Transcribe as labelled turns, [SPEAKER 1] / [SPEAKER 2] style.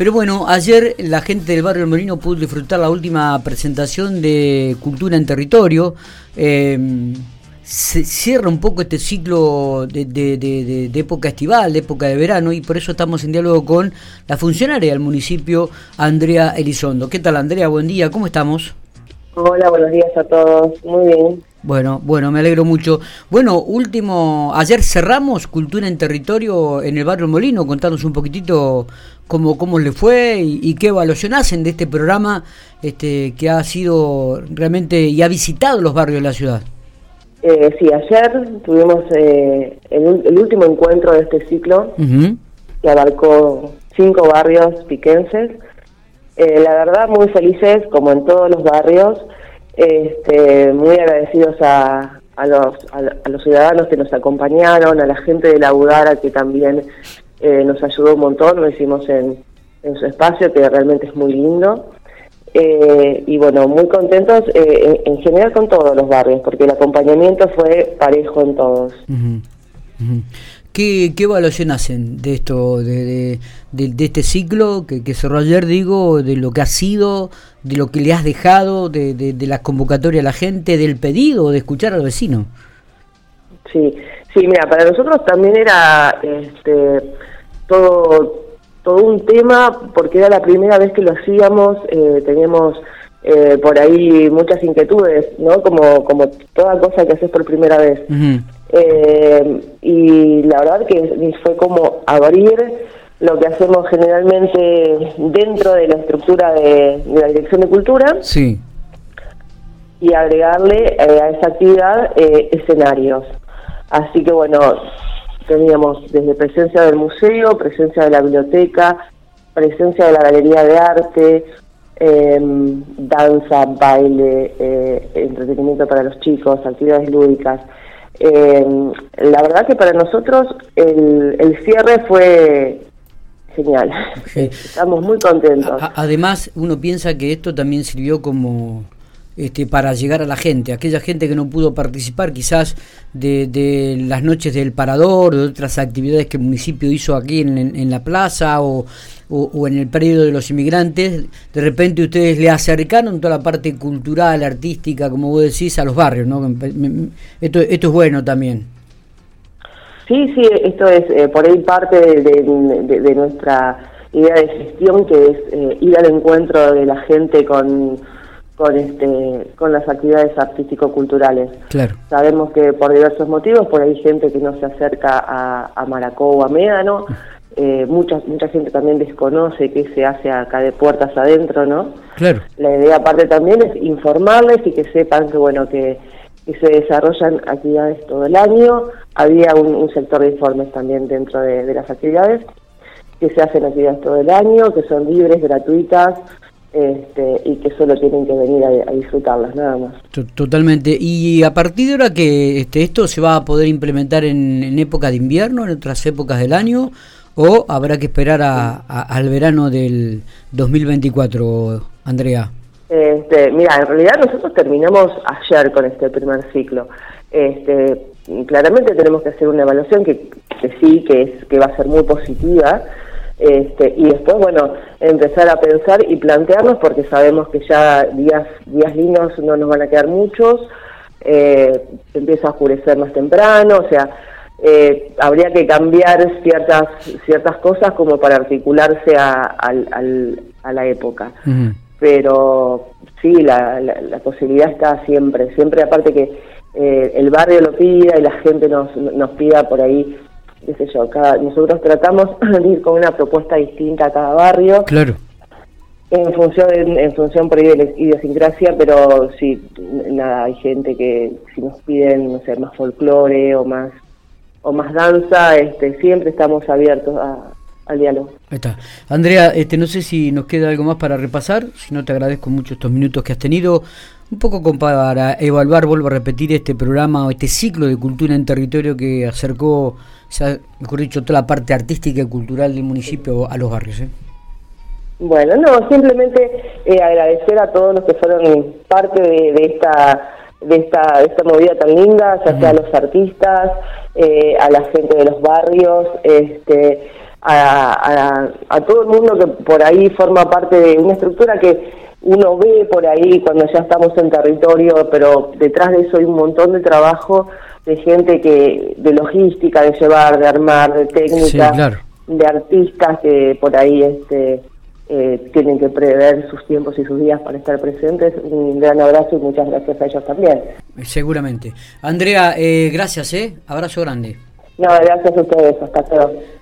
[SPEAKER 1] Pero bueno, ayer la gente del barrio El Molino pudo disfrutar la última presentación de Cultura en Territorio. Eh, se cierra un poco este ciclo de, de, época estival, de época de verano, y por eso estamos en diálogo con la funcionaria del municipio, Andrea Elizondo. ¿Qué tal, Andrea? Buen día, ¿cómo estamos?
[SPEAKER 2] Hola, buenos días a todos. Muy bien.
[SPEAKER 1] Bueno, bueno, me alegro mucho. Bueno, último, ayer cerramos Cultura en Territorio en el barrio Molino, contanos un poquitito cómo, cómo le fue y, qué evaluación hacen de este programa este, que ha sido realmente y ha visitado los barrios de la ciudad.
[SPEAKER 2] Eh, sí, ayer tuvimos eh, el, último encuentro de este ciclo que abarcó cinco barrios piquenses. Eh, la verdad, muy felices, como en todos los barrios, este, muy agradecidos a, a, los, a, los ciudadanos que nos acompañaron, a la gente de la Udara que también eh, nos ayudó un montón, lo hicimos en, su espacio, que realmente es muy lindo. Eh, y bueno, muy contentos eh, en, general con todos los barrios, porque el acompañamiento fue parejo en todos.
[SPEAKER 1] ¿Qué, ¿Qué, evaluación hacen de esto, de, de, este ciclo que, que, cerró ayer, digo, de lo que ha sido, de lo que le has dejado, de, de, la convocatoria a la gente, del pedido, de escuchar al vecino?
[SPEAKER 2] Sí, sí, mira, para nosotros también era este, todo todo un tema porque era la primera vez que lo hacíamos, eh, teníamos eh, por ahí muchas inquietudes, ¿no? Como, como toda cosa que haces por primera vez. Eh, y la verdad que fue como abrir lo que hacemos generalmente dentro de la estructura de, la Dirección de Cultura.
[SPEAKER 1] Sí.
[SPEAKER 2] Y agregarle a esa actividad escenarios. Así que bueno, teníamos desde presencia del museo, presencia de la biblioteca, presencia de la galería de arte, em, danza, baile, eh, entretenimiento para los chicos, actividades lúdicas. Em, la verdad que para nosotros el, el cierre fue genial. Estamos muy contentos.
[SPEAKER 1] además, uno piensa que esto también sirvió como este, para llegar a la gente, aquella gente que no pudo participar quizás de, las noches del parador, de otras actividades que el municipio hizo aquí en, la plaza o, en el periodo de los inmigrantes, de repente ustedes le acercaron toda la parte cultural, artística, como vos decís, a los barrios, ¿no? Esto, esto es bueno también.
[SPEAKER 2] Sí, sí, esto es eh, por ahí parte de, nuestra idea de gestión, que es eh, ir al encuentro de la gente con con este con las actividades artístico-culturales.
[SPEAKER 1] Claro.
[SPEAKER 2] Sabemos que por diversos motivos, por ahí gente que no se acerca a, a Maracó o a Médano, eh, mucha, mucha gente también desconoce qué se hace acá de puertas adentro, ¿no?
[SPEAKER 1] Claro.
[SPEAKER 2] La idea aparte también es informarles y que sepan que, bueno, que, se desarrollan actividades todo el año. Había un, sector de informes también dentro de, de las actividades, que se hacen actividades todo el año, que son libres, gratuitas, este, y que solo tienen que venir a, disfrutarlas, nada más.
[SPEAKER 1] Totalmente. ¿Y a partir de ahora que este, esto se va a poder implementar en, época de invierno, en otras épocas del año, o habrá que esperar a, al verano del 2024, Andrea?
[SPEAKER 2] Este, mira, en realidad nosotros terminamos ayer con este primer ciclo. Este, claramente tenemos que hacer una evaluación que, que sí, que, es, que va a ser muy positiva, este, y después, bueno, empezar a pensar y plantearnos, porque sabemos que ya días, días lindos no nos van a quedar muchos, eh, empieza a oscurecer más temprano, o sea, eh, habría que cambiar ciertas, ciertas cosas como para articularse a, la época. Pero sí, la, la, posibilidad está siempre, siempre aparte que eh, el barrio lo pida y la gente nos, nos pida por ahí qué sé yo, cada, nosotros tratamos de ir con una propuesta distinta a cada barrio.
[SPEAKER 1] Claro.
[SPEAKER 2] En función, en, función por ahí de la idiosincrasia, pero sí, nada, hay gente que si nos piden, no sé, más folclore o más o más danza, este, siempre estamos abiertos a, al diálogo.
[SPEAKER 1] Ahí está. Andrea, este, no sé si nos queda algo más para repasar, si no te agradezco mucho estos minutos que has tenido, un poco para evaluar, vuelvo a repetir, este programa o este ciclo de cultura en territorio que acercó ha, mejor dicho, toda la parte artística y cultural del municipio a los barrios. ¿eh?
[SPEAKER 2] Bueno, no, simplemente eh, agradecer a todos los que fueron parte de, esta de esta, esta movida tan linda, ya sea a los artistas, eh, a la gente de los barrios, este, a, a, todo el mundo que por ahí forma parte de una estructura que uno ve por ahí cuando ya estamos en territorio, pero detrás de eso hay un montón de trabajo de gente que de logística, de llevar, de armar, de técnica, de artistas que por ahí este eh, tienen que prever sus tiempos y sus días para estar presentes. Un gran abrazo y muchas gracias a ellos también.
[SPEAKER 1] Seguramente. Andrea, eh, gracias, ¿eh? Abrazo grande.
[SPEAKER 2] No, gracias a ustedes. Hasta luego.